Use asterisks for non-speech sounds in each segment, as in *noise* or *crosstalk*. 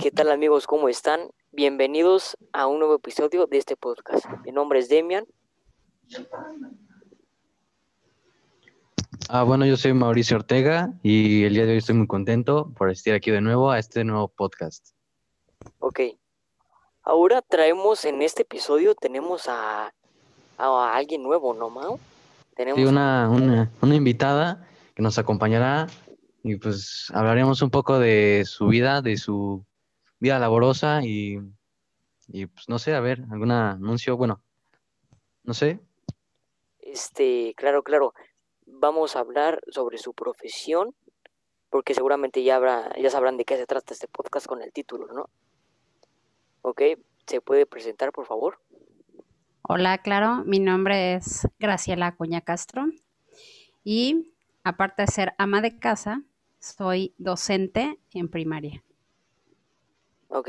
¿Qué tal amigos? ¿Cómo están? Bienvenidos a un nuevo episodio de este podcast. Mi nombre es Demian. Ah, bueno, yo soy Mauricio Ortega y el día de hoy estoy muy contento por estar aquí de nuevo a este nuevo podcast. Ok. Ahora traemos en este episodio, tenemos a, a alguien nuevo, ¿no, Mau? Tenemos Sí, una, una, una invitada que nos acompañará y pues hablaremos un poco de su vida, de su vida laborosa y, y pues no sé, a ver, algún anuncio, bueno, no sé, Este, claro, claro. Vamos a hablar sobre su profesión, porque seguramente ya habrá, ya sabrán de qué se trata este podcast con el título, ¿no? Ok, ¿se puede presentar, por favor? Hola, claro, mi nombre es Graciela Acuña Castro y aparte de ser ama de casa, soy docente en primaria. Ok,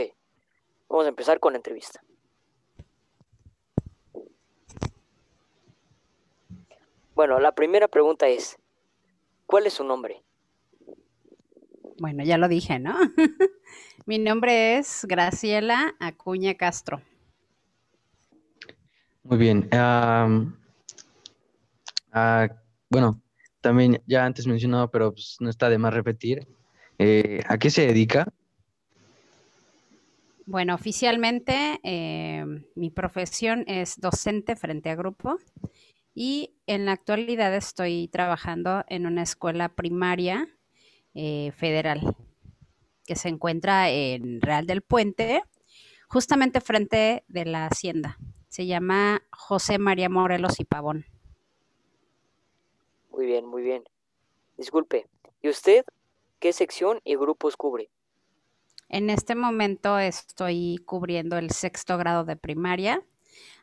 vamos a empezar con la entrevista. Bueno, la primera pregunta es, ¿cuál es su nombre? Bueno, ya lo dije, ¿no? *laughs* Mi nombre es Graciela Acuña Castro. muy bien. Ah, bueno, también ya antes mencionado, pero pues no está de más repetir, eh, ¿a qué se dedica? Bueno, oficialmente eh, mi profesión es docente frente a grupo y en la actualidad estoy trabajando en una escuela primaria eh, federal que se encuentra en Real del Puente, justamente frente de la hacienda. Se llama José María Morelos y Pavón. Muy bien, muy bien. Disculpe, ¿y usted qué sección y grupos cubre? En este momento estoy cubriendo el sexto grado de primaria,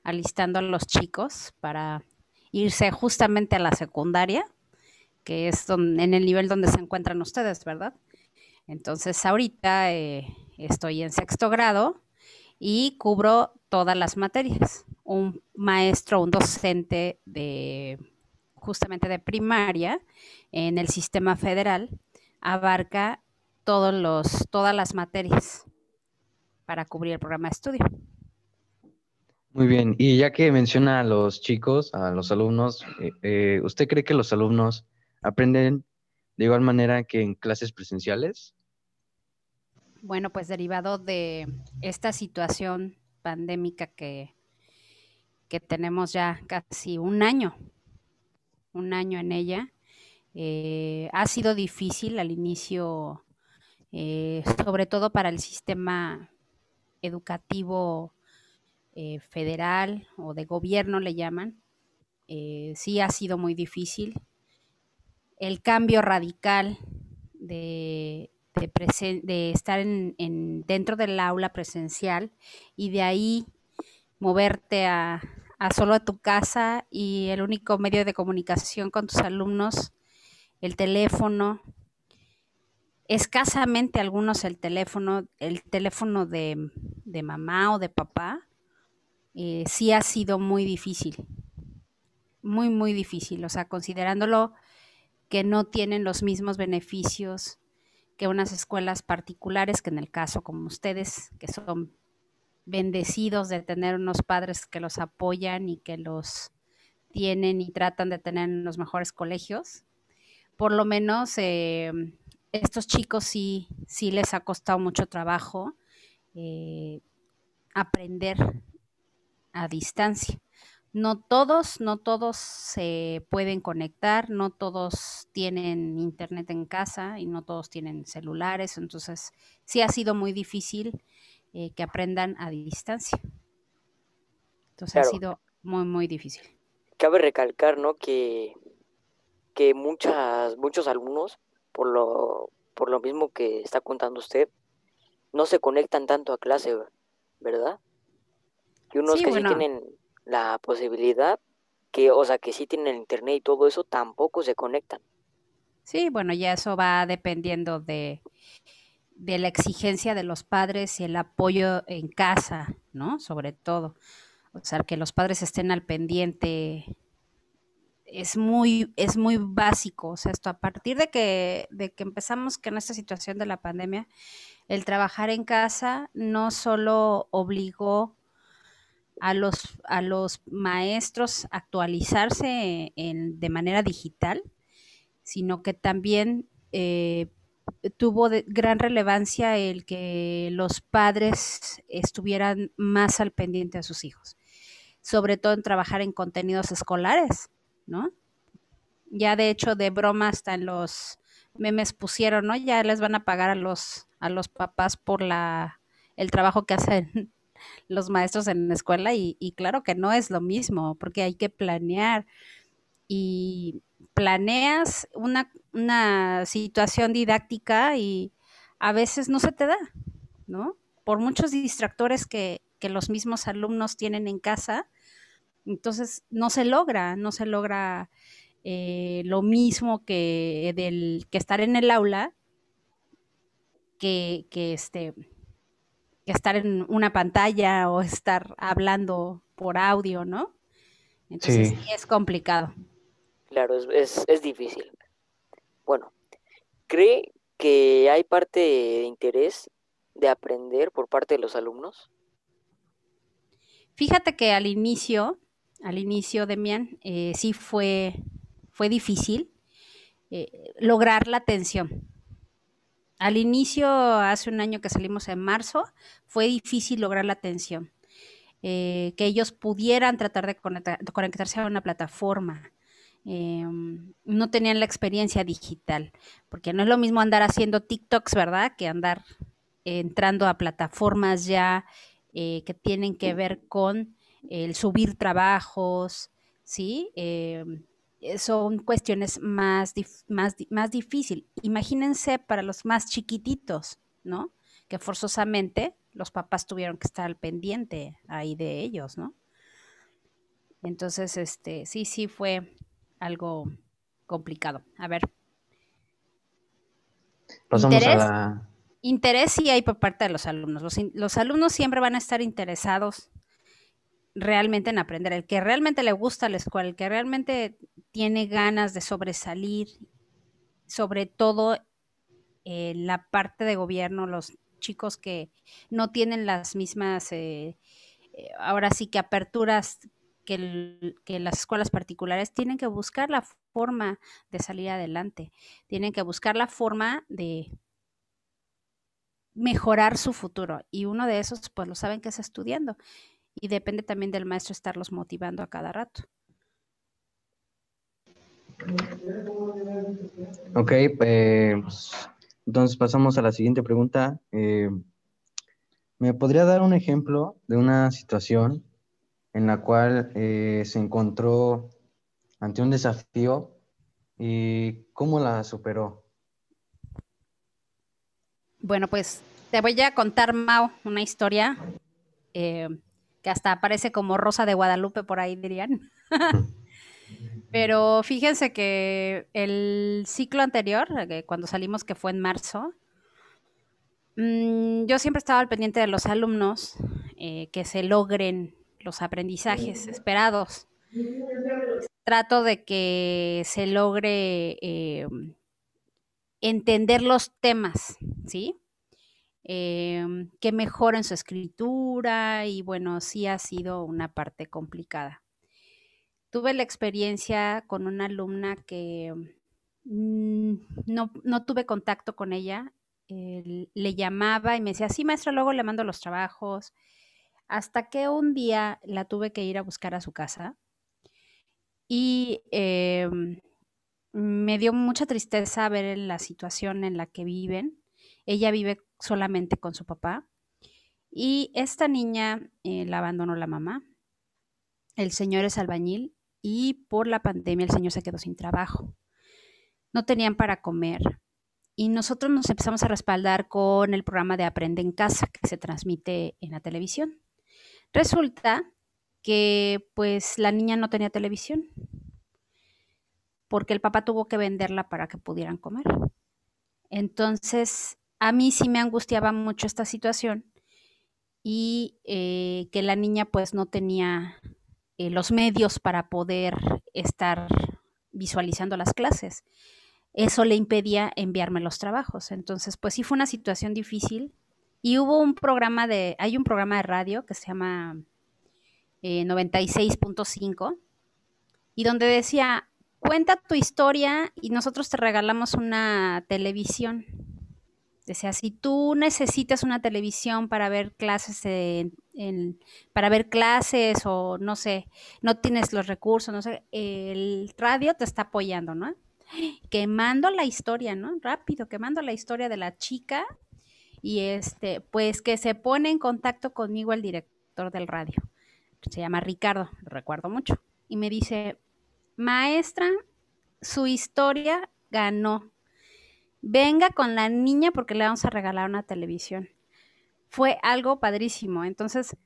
alistando a los chicos para irse justamente a la secundaria, que es en el nivel donde se encuentran ustedes, ¿verdad? Entonces ahorita eh, estoy en sexto grado y cubro todas las materias. Un maestro, un docente de justamente de primaria en el sistema federal abarca todos los, todas las materias para cubrir el programa de estudio. Muy bien, y ya que menciona a los chicos, a los alumnos, eh, eh, ¿usted cree que los alumnos aprenden de igual manera que en clases presenciales? Bueno, pues derivado de esta situación pandémica que, que tenemos ya casi un año, un año en ella, eh, ha sido difícil al inicio, eh, sobre todo para el sistema educativo eh, federal o de gobierno le llaman. Eh, sí ha sido muy difícil. El cambio radical de, estar en, en- dentro del aula presencial y de ahí moverte a solo a tu casa y el único medio de comunicación con tus alumnos, el teléfono, escasamente algunos el teléfono, el teléfono de, de mamá o de papá, eh, sí ha sido muy difícil, muy, muy difícil. O sea, considerándolo que no tienen los mismos beneficios que unas escuelas particulares, que en el caso como ustedes, que son bendecidos de tener unos padres que los apoyan y que los tienen y tratan de tener en los mejores colegios. Por lo menos eh, estos chicos sí, sí les ha costado mucho trabajo eh, aprender a distancia. No todos, no todos se pueden conectar, no todos tienen internet en casa y no todos tienen celulares, entonces sí ha sido muy difícil eh, que aprendan a distancia. Entonces Claro. ha sido muy, muy difícil. Cabe recalcar, ¿no? Que, que muchas, muchos alumnos, por lo, por lo mismo que está contando usted, no se conectan tanto a clase, ¿verdad? Y unos Sí, que bueno. sí tienen la posibilidad, que, o sea, que sí tienen internet y todo eso, tampoco se conectan. Sí, bueno, ya eso va dependiendo de, de la exigencia de los padres y el apoyo en casa, ¿no? Sobre todo. O sea, que los padres estén al pendiente es muy, es muy básico. O sea, esto a partir de que, de que empezamos con esta situación de la pandemia, el trabajar en casa no solo obligó a los, a los maestros a actualizarse de manera digital, sino que también eh, tuvo de gran relevancia el que los padres estuvieran más al pendiente de sus hijos, sobre todo en trabajar en contenidos escolares, ¿no? Ya de hecho de broma hasta en los memes pusieron, ¿no? Ya les van a pagar a los a los papás por la el trabajo que hacen *laughs* los maestros en la escuela y, y claro que no es lo mismo porque hay que planear y planeas una, una situación didáctica y a veces no se te da, ¿no? Por muchos distractores que, que los mismos alumnos tienen en casa, entonces no se logra, no se logra eh, lo mismo que, del, que estar en el aula, que, que, este, que estar en una pantalla o estar hablando por audio, ¿no? Entonces sí. es complicado. Claro, es, es, es difícil. Bueno, ¿cree que hay parte de interés de aprender por parte de los alumnos? Fíjate que al inicio, al inicio, Demian, eh, sí fue, fue difícil eh, lograr la atención. Al inicio, hace un año que salimos en marzo, fue difícil lograr la atención. Eh, que ellos pudieran tratar de, conectar, de conectarse a una plataforma. Eh, no tenían la experiencia digital, porque no es lo mismo andar haciendo TikToks, ¿verdad? Que andar entrando a plataformas ya eh, que tienen que ver con el subir trabajos, ¿sí? Eh, son cuestiones más, más, más difíciles. Imagínense para los más chiquititos, ¿no? Que forzosamente los papás tuvieron que estar al pendiente ahí de ellos, ¿no? Entonces, este, sí, sí fue algo complicado. A ver. Pasamos ¿Interés? a la... Interés sí hay por parte de los alumnos. Los, los, alumnos siempre van a estar interesados realmente en aprender. El que realmente le gusta la escuela, el que realmente tiene ganas de sobresalir, sobre todo eh, la parte de gobierno, los chicos que no tienen las mismas, eh, eh, ahora sí que aperturas que, que, las escuelas particulares tienen que buscar la forma de salir adelante, tienen que buscar la forma de mejorar su futuro y uno de esos pues lo saben que es estudiando y depende también del maestro estarlos motivando a cada rato. Ok, pues entonces pasamos a la siguiente pregunta. Eh, ¿Me podría dar un ejemplo de una situación en la cual eh, se encontró ante un desafío y cómo la superó? Bueno, pues te voy a contar, Mao, una historia eh, que hasta aparece como Rosa de Guadalupe por ahí, dirían. *laughs* Pero fíjense que el ciclo anterior, cuando salimos, que fue en marzo, mmm, yo siempre estaba al pendiente de los alumnos, eh, que se logren los aprendizajes esperados. Trato de que se logre eh, entender los temas, ¿sí? Eh, que mejoren su escritura y bueno, sí ha sido una parte complicada. Tuve la experiencia con una alumna que mmm, no, no, tuve contacto con ella, le llamaba y me decía, sí, maestra, luego le mando los trabajos, hasta que un día la tuve que ir a buscar a su casa y eh, me dio mucha tristeza ver la situación en la que viven. Ella vive solamente con su papá y esta niña eh, la abandonó la mamá. El señor es albañil y por la pandemia el señor se quedó sin trabajo. No tenían para comer y nosotros nos empezamos a respaldar con el programa de Aprende en Casa que se transmite en la televisión. Resulta que pues la niña no tenía televisión porque el papá tuvo que venderla para que pudieran comer. Entonces, a mí sí me angustiaba mucho esta situación y eh, que la niña pues no tenía eh, los medios para poder estar visualizando las clases. Eso le impedía enviarme los trabajos. Entonces, pues sí fue una situación difícil. Y hubo un programa de, hay un programa de radio que se llama 96.5 eh, y donde decía, cuenta tu historia y nosotros te regalamos una televisión. Decía, si tú necesitas una televisión para ver clases para ver clases o no sé, no tienes los recursos, no sé, el radio te está apoyando, ¿no? Quemando la historia, ¿no? Rápido, quemando la historia de la chica y este, pues que se pone en contacto conmigo el director del radio. Se llama Ricardo, lo recuerdo mucho. Y me dice, maestra, su historia ganó. Venga con la niña porque le vamos a regalar una televisión. Fue algo padrísimo. Entonces,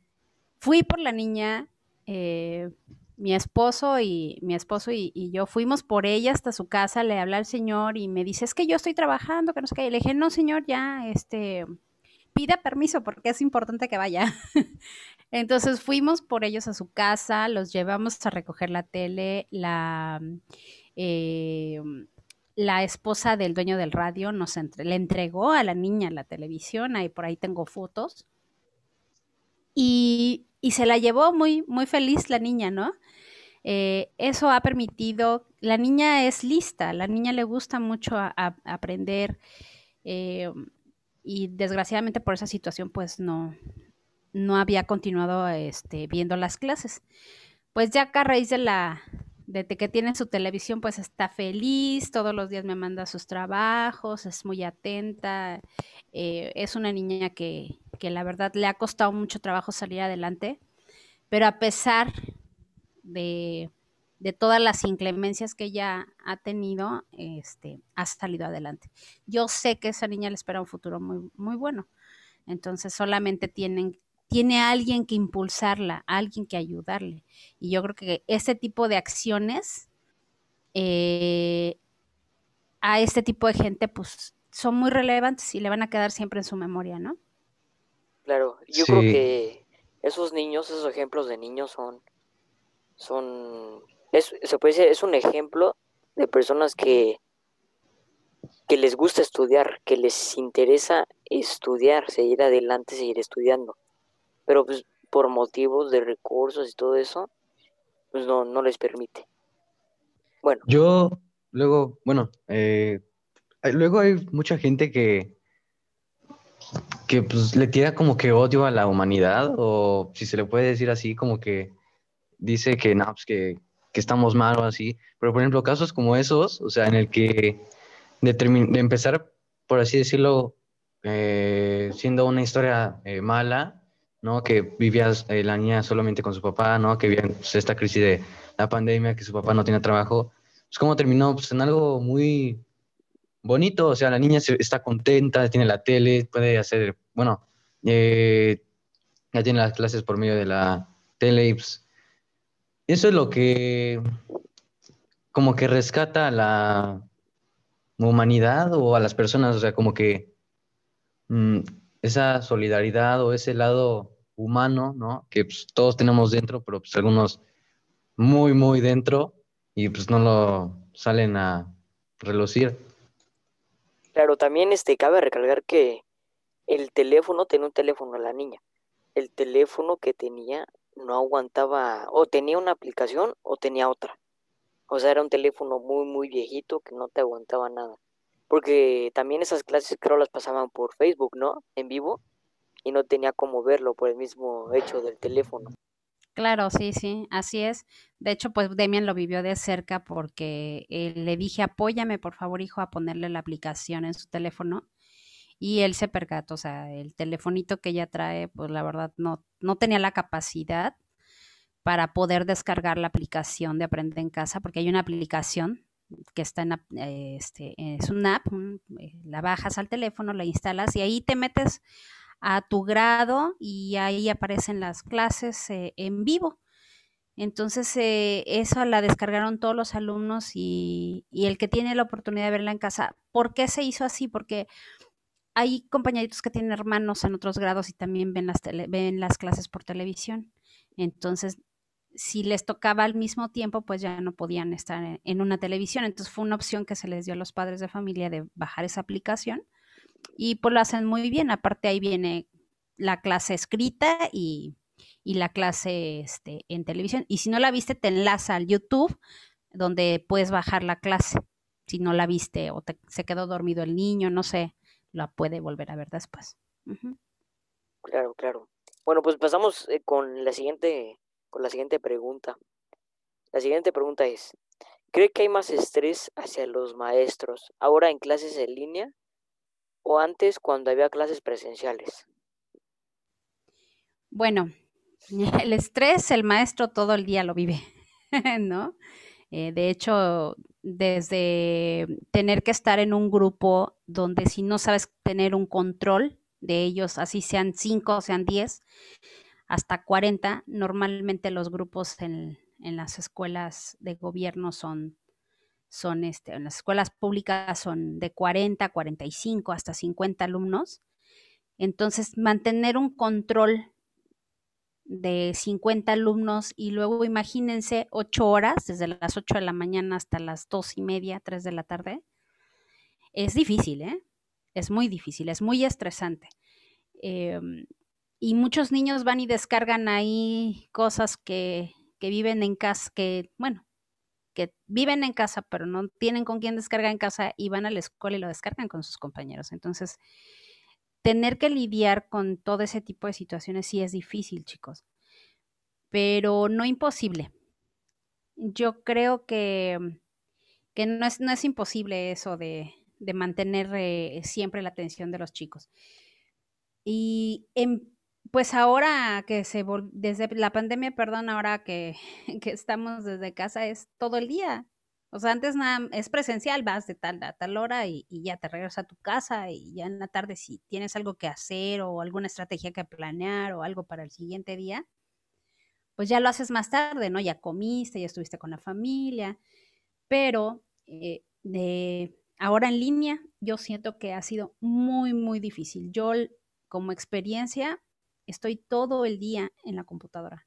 fui por la niña, eh, mi esposo y mi esposo y, yo fuimos por ella hasta su casa, le hablé al señor y me dice, es que yo estoy trabajando, que no sé qué. Y le dije, no, señor, ya, este, pida permiso porque es importante que vaya. *laughs* Entonces fuimos por ellos a su casa, los llevamos a recoger la tele, la, eh, la esposa del dueño del radio nos le entregó a la niña la televisión, ahí por ahí tengo fotos. Y, se la llevó muy, muy feliz la niña, ¿no? Eh, eso ha permitido, la niña es lista, la niña le gusta mucho aprender eh, y desgraciadamente por esa situación pues no, no había continuado este, viendo las clases. Pues ya a raíz de la de que tiene su televisión, pues está feliz, todos los días me manda sus trabajos, es muy atenta, eh, es una niña que, que, la verdad le ha costado mucho trabajo salir adelante, pero a pesar de, de todas las inclemencias que ella ha tenido, este, ha salido adelante. Yo sé que esa niña le espera un futuro muy, muy bueno. Entonces solamente tienen, tiene alguien que impulsarla, alguien que ayudarle. Y yo creo que ese tipo de acciones eh, a este tipo de gente, pues son muy relevantes y le van a quedar siempre en su memoria, ¿no? Claro, yo creo que esos niños, esos ejemplos de niños son, son es, se puede decir, es un ejemplo de personas que, que les gusta estudiar, que les interesa estudiar, seguir adelante, seguir estudiando. Pero pues por motivos de recursos y todo eso, pues no, no les permite. Bueno. Yo, luego, bueno, eh, luego hay mucha gente que, que pues le tira como que odio a la humanidad, o si se le puede decir así, como que dice que no, pues que que estamos mal o así. Pero, por ejemplo, casos como esos, o sea, en el que de, de empezar, por así decirlo, eh, siendo una historia eh, mala, ¿no? Que vivía eh, la niña solamente con su papá, ¿no? Que vivía pues, esta crisis de la pandemia, que su papá no tenía trabajo. Pues, ¿cómo terminó? Pues en algo muy bonito, o sea, la niña está contenta, tiene la tele, puede hacer, bueno, ya tiene las clases por medio de la tele pues, eso es lo que como que rescata a la humanidad o a las personas, o sea, como que mm, esa solidaridad o ese lado humano, ¿no? Que pues, todos tenemos dentro, pero pues algunos muy, muy dentro y pues no lo salen a relucir. Claro, también este, cabe recalcar que el teléfono, tenía un teléfono la niña. El teléfono que tenía no aguantaba, o tenía una aplicación o tenía otra. O sea, era un teléfono muy, muy viejito que no te aguantaba nada. Porque también esas clases creo las pasaban por Facebook, ¿no? En vivo. Y no tenía cómo verlo por el mismo hecho del teléfono. Claro, sí, sí, así es. De hecho, pues Demian lo vivió de cerca porque eh, le dije, apóyame por favor, hijo, a ponerle la aplicación en su teléfono y él se percató, o sea, el telefonito que ella trae, pues la verdad no, no tenía la capacidad para poder descargar la aplicación de Aprende en Casa, porque hay una aplicación que está en, este, es una app, eh, la bajas al teléfono, la instalas y ahí te metes a tu grado y ahí aparecen las clases eh, en vivo. Entonces, eh, eso la descargaron todos los alumnos y, el que tiene la oportunidad de verla en casa. ¿Por qué se hizo así? Porque hay compañeritos que tienen hermanos en otros grados y también ven las, ven las clases por televisión. Entonces, si les tocaba al mismo tiempo, pues ya no podían estar en, una televisión. Entonces fue una opción que se les dio a los padres de familia de bajar esa aplicación y pues lo hacen muy bien. Aparte ahí viene la clase escrita y, la clase este, en televisión. Y si no la viste, te enlaza al YouTube donde puedes bajar la clase. Si no la viste o se quedó dormido el niño, no sé, la puede volver a ver después. Claro, claro. Bueno, pues pasamos eh, con la siguiente con la siguiente pregunta. La siguiente pregunta es, ¿cree que hay más estrés hacia los maestros ahora en clases en línea o antes cuando había clases presenciales? Bueno, *laughs* el estrés el maestro todo el día lo vive, *laughs* ¿no? Eh, de hecho, desde tener que estar en un grupo donde si no sabes tener un control de ellos, así sean cinco, sean diez, hasta 40. Normalmente los grupos en, las escuelas de gobierno son, son este, en las escuelas públicas son de 40, 45, hasta 50 alumnos. Entonces, mantener un control de 50 alumnos y luego imagínense 8 horas, desde las 8 de la mañana hasta las 2 y media, 3 de la tarde, es difícil, ¿eh? Es muy difícil, es muy estresante. Em, y muchos niños van y descargan ahí cosas que, viven en casa, que, bueno, que viven en casa, pero no tienen con quién descargar en casa y van a la escuela y lo descargan con sus compañeros. Entonces, tener que lidiar con todo ese tipo de situaciones sí es difícil, chicos, pero no imposible. Yo creo que, que no, es, no es imposible eso de, mantener eh, siempre la atención de los chicos. Y en pues ahora que se desde la pandemia, perdón, ahora *laughs* que, estamos desde casa es todo el día. O sea, antes nada, es presencial, vas de tal a tal hora y, ya te regresas a tu casa y ya en la tarde si tienes algo que hacer o alguna estrategia que planear o algo para el siguiente día, pues ya lo haces más tarde, ¿no? Ya comiste, ya estuviste con la familia, pero eh, de ahora en línea yo siento que ha sido muy, muy difícil. Yo como experiencia estoy todo el día en la computadora.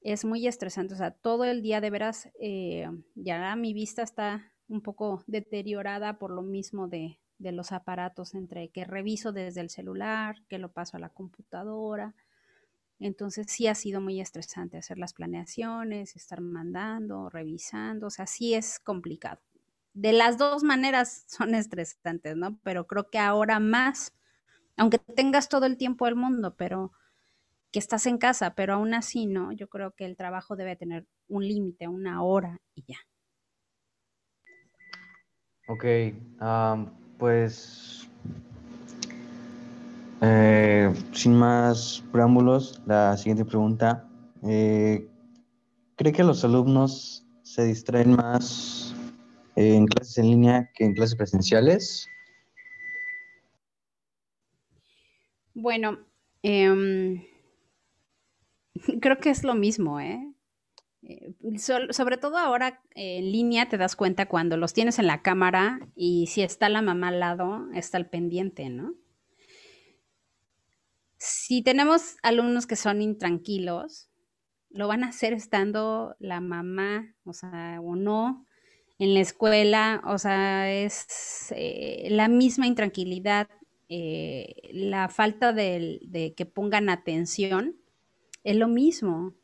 Es muy estresante, o sea, todo el día de veras, eh, ya mi vista está un poco deteriorada por lo mismo de, de los aparatos, entre que reviso desde el celular, que lo paso a la computadora. Entonces sí ha sido muy estresante hacer las planeaciones, estar mandando, revisando, o sea, sí es complicado. De las dos maneras *laughs* son estresantes, ¿no? Pero creo que ahora más aunque tengas todo el tiempo del mundo, pero que estás en casa, pero aún así, ¿no? Yo creo que el trabajo debe tener un límite, una hora y ya. Ok, pues eh, sin más preámbulos, la siguiente pregunta. Eh, ¿Cree que los alumnos se distraen más en clases en línea que en clases presenciales? Bueno, em, *laughs* creo que es lo mismo, ¿eh? eh sobre todo ahora en línea te das cuenta cuando los tienes en la cámara y si está la mamá al lado, está el pendiente, ¿no? Si tenemos alumnos que son intranquilos, lo van a hacer estando la mamá, o sea, o no, en la escuela, o sea, es eh, la misma intranquilidad eh, la falta de, que pongan atención, es lo mismo.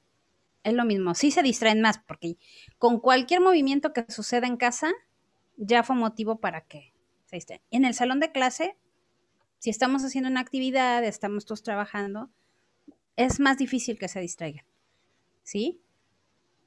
Es lo mismo. Sí se distraen más, porque con cualquier movimiento que suceda en casa, ya fue motivo para que se distraen. En el salón de clase, si estamos haciendo una actividad, estamos todos trabajando, es más difícil que se distraigan. ¿Sí?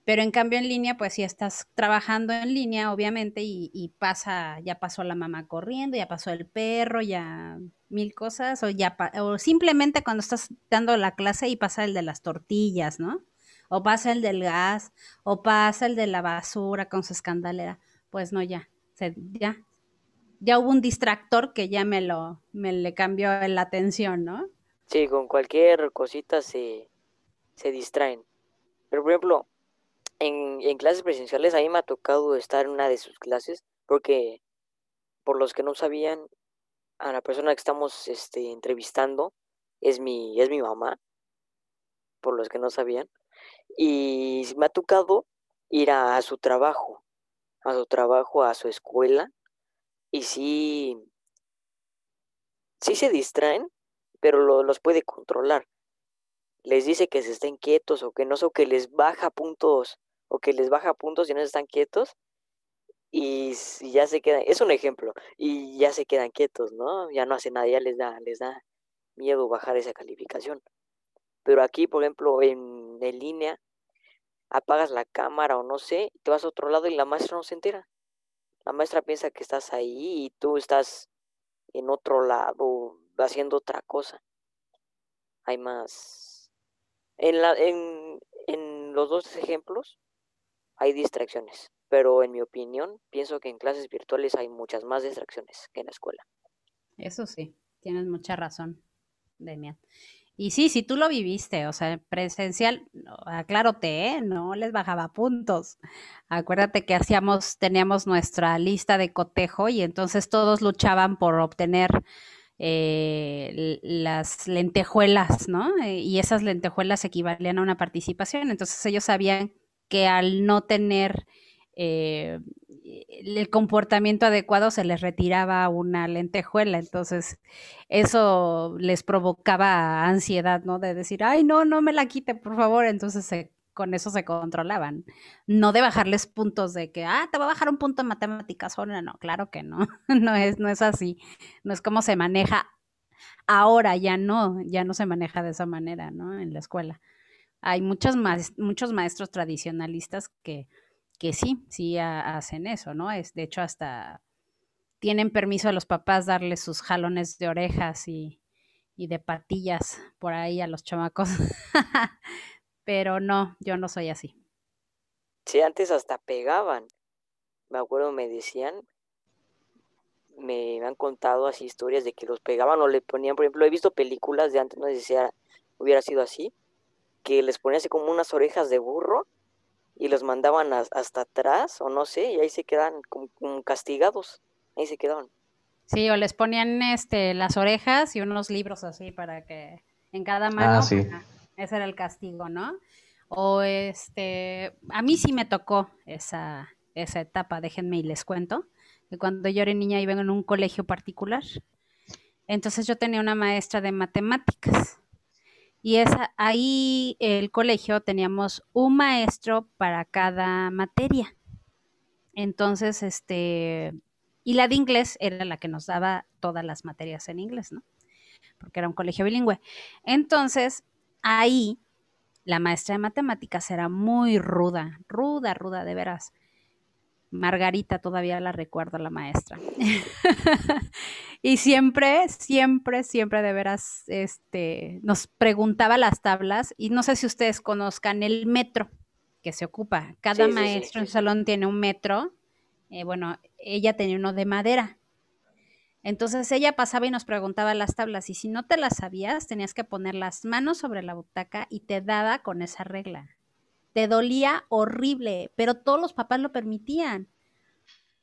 Pero en cambio en línea, pues si estás trabajando en línea, obviamente, y, pasa, ya pasó la mamá corriendo, ya pasó el perro, ya mil cosas, o ya o simplemente cuando estás dando la clase y pasa el de las tortillas, ¿no? O pasa el del gas, o pasa el de la basura con su escandalera. Pues no, ya, ya, ya hubo un distractor que ya me lo, me le cambió la atención, ¿no? Sí, con cualquier cosita se, se distraen. Pero por ejemplo, en, clases presenciales a mí me ha tocado estar en una de sus clases porque por los que no sabían a la persona que estamos este, entrevistando es mi es mi mamá por los que no sabían Y me ha tocado ir a, su trabajo, a su trabajo, a su escuela, y sí, sí se distraen, pero los puede controlar. Les dice que se estén quietos o que no o que les baja puntos, o que les baja puntos y no están quietos, y, ya se quedan, es un ejemplo, y ya se quedan quietos, ¿no? Ya no hacen nada, ya les da, les da miedo bajar esa calificación. Pero aquí, por ejemplo, en, en línea, apagas la cámara o no sé, te vas a otro lado y la maestra no se entera. La maestra piensa que estás ahí y tú estás en otro lado haciendo otra cosa. Hay más. En, la, en, en los dos ejemplos hay distracciones, pero en mi opinión pienso que en clases virtuales hay muchas más distracciones que en la escuela. Eso sí, tienes mucha razón, Demian. Y sí, si tú lo viviste, o sea, presencial, aclárote, ¿eh? no les bajaba puntos. Acuérdate que hacíamos, teníamos nuestra lista de cotejo y entonces todos luchaban por obtener eh, las lentejuelas, ¿no? Eh, y esas lentejuelas equivalían a una participación. Entonces ellos sabían que al no tener eh, el comportamiento adecuado se les retiraba una lentejuela, entonces eso les provocaba ansiedad, ¿no? De decir, ay, no, no me la quite, por favor, entonces con eso se controlaban, no de bajarles puntos de que, ah, te va a bajar un punto en matemáticas, no, no, claro que no, *laughs* no es, no es así, no es como se maneja ahora, ya no, ya no se maneja de esa manera, ¿no? En la escuela. Hay muchos, muchos maestros tradicionalistas que que sí, sí hacen eso, ¿no? Es, de hecho, hasta tienen permiso a los papás darles sus jalones de orejas y, de patillas por ahí a los chamacos. *laughs* Pero no, yo no soy así. Sí, antes hasta pegaban. Me acuerdo, me decían, me han contado así historias de que los pegaban o le ponían, por ejemplo, he visto películas de antes, no sé si hubiera sido así, que les ponían así como unas orejas de burro y los mandaban hasta atrás o no sé, y ahí se quedan como, castigados, ahí se quedaban. Sí, o les ponían este las orejas y unos libros así para que en cada mano, ah, ese era el castigo, ¿no? O este, a mí sí me tocó esa, esa etapa, déjenme y les cuento, que cuando yo era niña iba en un colegio particular, entonces yo tenía una maestra de matemáticas y es ahí el colegio teníamos un maestro para cada materia. Entonces, este, y la de inglés era la que nos daba todas las materias en inglés, ¿no? Porque era un colegio bilingüe. Entonces, ahí la maestra de matemáticas era muy ruda, ruda, ruda, de veras. Margarita, todavía la recuerdo, la maestra. *laughs* y siempre, siempre, siempre de veras, este, nos preguntaba las tablas y no sé si ustedes conozcan el metro que se ocupa. Cada maestro en salón tiene un metro. Eh, bueno, ella tenía uno de madera. Entonces ella pasaba y nos preguntaba las tablas y si no te las sabías, tenías que poner las manos sobre la butaca y te daba con esa regla te dolía horrible, pero todos los papás lo permitían,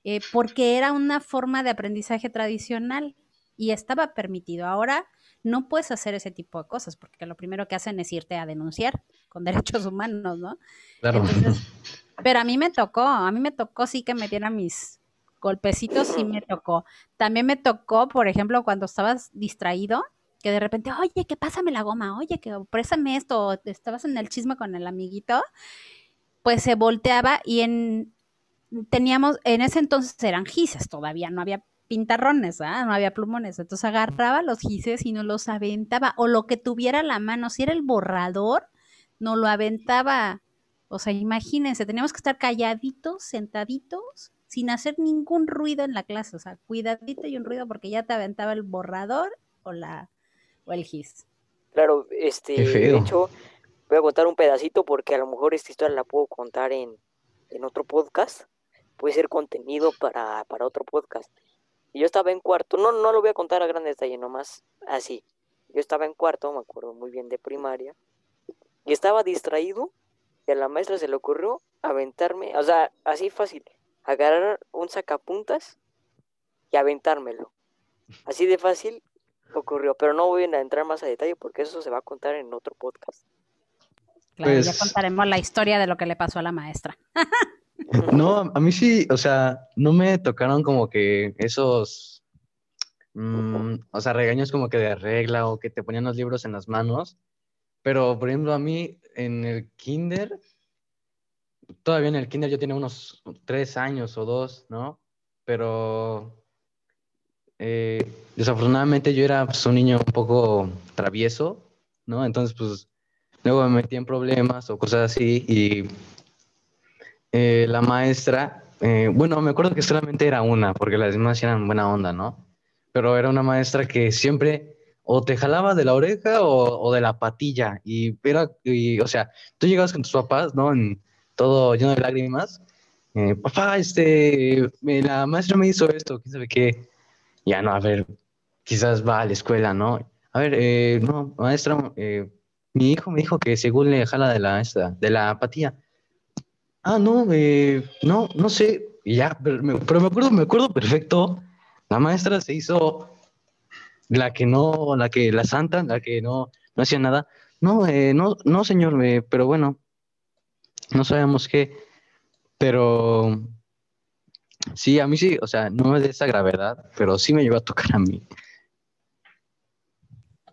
eh, porque era una forma de aprendizaje tradicional y estaba permitido. Ahora no puedes hacer ese tipo de cosas, porque lo primero que hacen es irte a denunciar con *laughs* derechos humanos, ¿no? Claro. pero a mí me tocó, a mí me tocó sí que me dieran mis golpecitos, sí me tocó. También me tocó, por ejemplo, cuando estabas distraído, que de repente, oye, que pásame la goma, oye, que préstame esto, estabas en el chisme con el amiguito, pues se volteaba y en teníamos, en ese entonces eran gises, todavía no había pintarrones, no había plumones, entonces agarraba los gises y no los aventaba, o lo que tuviera la mano, si era el borrador, no lo aventaba. O sea, imagínense, teníamos que estar calladitos, sentaditos, sin hacer ningún ruido en la clase, o sea, cuidadito y un ruido porque ya te aventaba el borrador o la el GIS. Claro, este, de hecho, voy a contar un pedacito porque a lo mejor esta historia la puedo contar en, otro podcast. Puede ser contenido para, otro podcast. Y yo estaba en cuarto, no, no lo voy a contar a gran detalle, nomás así. Yo estaba en cuarto, me acuerdo muy bien de primaria, y estaba distraído, y a la maestra se le ocurrió aventarme, o sea, así fácil, agarrar un sacapuntas y aventármelo. Así de fácil, ocurrió, pero no voy a entrar más a detalle porque eso se va a contar en otro podcast. claro, ya Pues- contaremos la historia de lo que le pasó a la maestra. *laughs* No, a mí sí, o sea, no me tocaron como que esos, mm, o sea, regaños como que de regla o que te ponían los libros en las manos, pero por ejemplo a mí en el kinder, todavía en el kinder yo tenía unos tres años o dos, ¿no? Pero eh, desafortunadamente yo era pues, un niño un poco travieso, ¿no? Entonces pues luego me metí en problemas o cosas así y eh, la maestra, eh, bueno, me acuerdo que solamente era una, porque las demás eran buena onda, ¿no? Pero era una maestra que siempre o te jalaba de la oreja o, de la patilla. Y era, y, o sea, tú llegabas con tus papás, ¿no? En todo lleno de lágrimas. papá, este, la maestra me hizo esto, quién sabe qué. Ya no, a ver, quizás va a la escuela, ¿no? A ver, eh, no, maestra, eh, mi hijo me dijo que según le jala de la, esta, de la patilla. Ah, no, eh, no, no sé. Ya, pero me, pero me acuerdo, me acuerdo perfecto. La maestra se hizo la que no, la que, la santa, la que no, no hacía nada. No, eh, no, no, señor, pero bueno, no sabemos qué. Pero sí, a mí sí, o sea, no es de esa gravedad, pero sí me llegó a tocar a mí.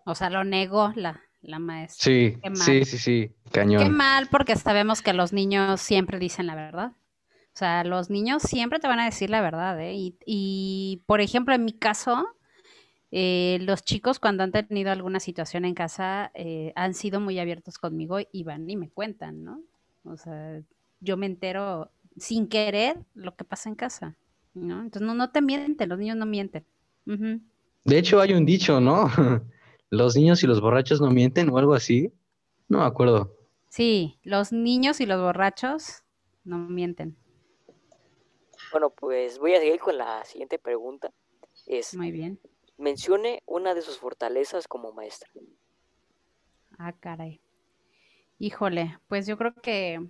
O sea, lo negó la, la maestra. Sí, Qué mal. sí, sí, sí, Qué cañón. mal, porque sabemos que los niños siempre dicen la verdad. O sea, los niños siempre te van a decir la verdad, ¿eh? Y, y, por ejemplo, en mi caso, eh, los chicos cuando han tenido alguna situación en casa eh, han sido muy abiertos conmigo y van y me cuentan, ¿no? O sea, yo me entero sin querer lo que pasa en casa, ¿no? Entonces, no, no te mienten, los niños no mienten. De hecho, hay un dicho, ¿no? *laughs* Los niños y los borrachos no mienten o algo así. No me acuerdo. Sí, los niños y los borrachos no mienten. Bueno, pues voy a seguir con la siguiente pregunta. Es, Muy bien. mencione una de sus fortalezas como maestra. Ah, caray. Híjole, pues yo creo que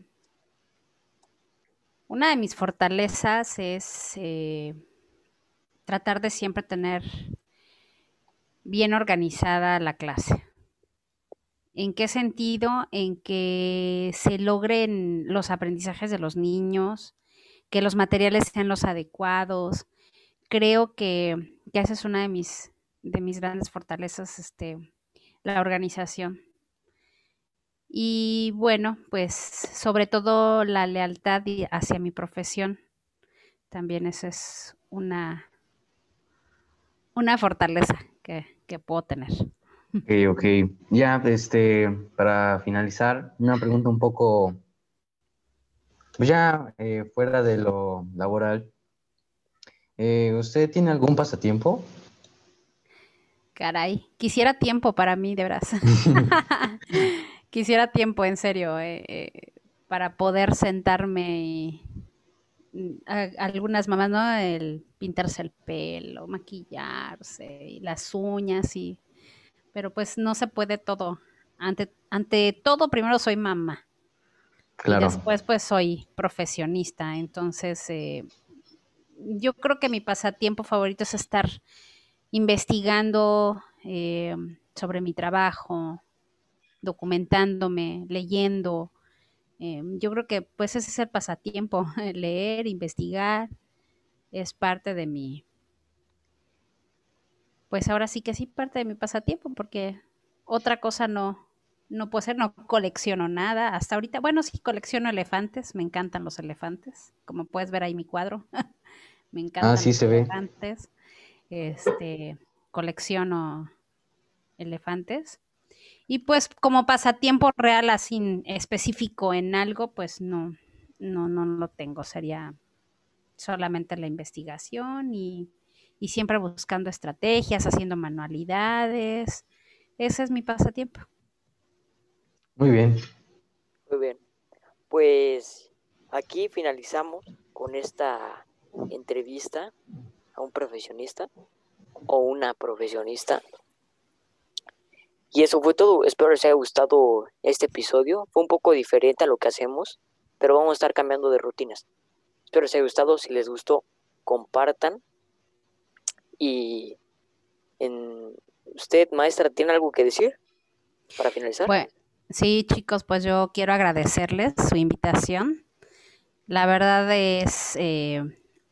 una de mis fortalezas es eh, tratar de siempre tener bien organizada la clase. ¿En qué sentido? En que se logren los aprendizajes de los niños, que los materiales sean los adecuados. Creo que, que esa es una de mis, de mis grandes fortalezas, este, la organización. Y bueno, pues sobre todo la lealtad hacia mi profesión. También esa es una, una fortaleza que, que puedo tener. Ok, ok. Ya, este, para finalizar, una pregunta un poco, pues ya eh, fuera de lo laboral. Eh, ¿usted tiene algún pasatiempo? Caray, quisiera tiempo para mí, de veras. *laughs* *laughs* quisiera tiempo, en serio, eh, eh, para poder sentarme y mm, a- algunas mamás, ¿no? El pintarse el pelo, maquillarse y las uñas y pero pues no se puede todo. Ante, ante todo, primero soy mamá y Claro. después pues soy profesionista. Entonces, eh, yo creo que mi pasatiempo favorito es estar investigando eh, sobre mi trabajo, documentándome, leyendo. Eh, yo creo que pues ese es el pasatiempo, *laughs* leer, investigar, es parte de mi, pues ahora sí que sí, parte de mi pasatiempo, porque otra cosa no, no puedo ser, no colecciono nada. Hasta ahorita, bueno, sí colecciono elefantes, me encantan los elefantes, como puedes ver ahí mi cuadro. *laughs* me encantan Ah, sí los se ve. elefantes. Este, colecciono elefantes. Y pues como pasatiempo real así específico en algo, pues no, no, no lo tengo. Sería solamente la investigación y, y siempre buscando estrategias, haciendo manualidades. Ese es mi pasatiempo. Muy bien. Muy bien. Pues aquí finalizamos con esta entrevista a un profesionista o una profesionista. Y eso fue todo. Espero les haya gustado este episodio. Fue un poco diferente a lo que hacemos, pero vamos a estar cambiando de rutinas. Espero les haya gustado. Si les gustó, compartan. Y en... usted, maestra, ¿tiene algo que decir para finalizar? Bueno, Sí, chicos, pues yo quiero agradecerles su invitación. La verdad es eh,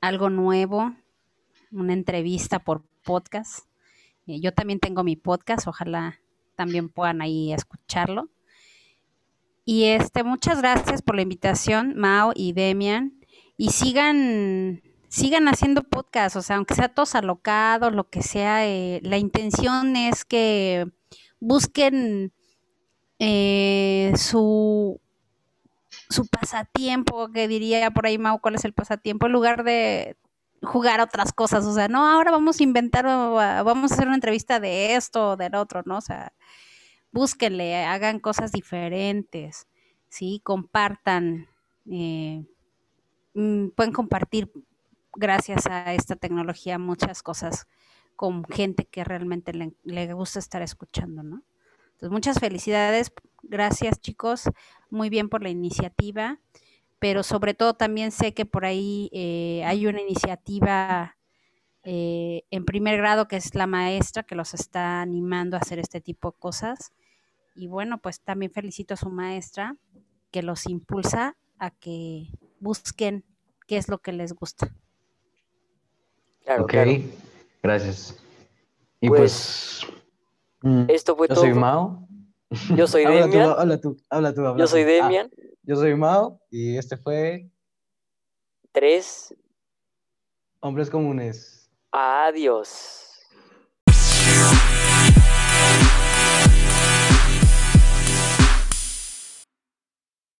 algo nuevo, una entrevista por podcast. Eh, yo también tengo mi podcast, ojalá también puedan ahí escucharlo. Y este, muchas gracias por la invitación, Mao y Demian. Y sigan, sigan haciendo podcast, o sea, aunque sea todos alocados, lo que sea, eh, la intención es que busquen eh, su, su pasatiempo, que diría por ahí Mau, ¿cuál es el pasatiempo? En lugar de jugar otras cosas, o sea, no, ahora vamos a inventar, vamos a hacer una entrevista de esto o del otro, ¿no? O sea, búsquenle, hagan cosas diferentes, ¿sí? Compartan, eh, mm, pueden compartir gracias a esta tecnología muchas cosas con gente que realmente le, le gusta estar escuchando, ¿no? Entonces, muchas felicidades. Gracias, chicos. Muy bien por la iniciativa. Pero sobre todo también sé que por ahí eh, hay una iniciativa eh, en primer grado que es la maestra que los está animando a hacer este tipo de cosas. Y bueno, pues también felicito a su maestra que los impulsa a que busquen qué es lo que les gusta. Claro, ok, gracias. Y pues, pues Mm, Esto fue yo todo. soy Mao. Yo soy *laughs* habla Demian. Tú, habla tú, habla tú, habla yo soy tú. Demian. Ah, yo soy Mao y este fue Tres. Hombres Comunes. Adiós.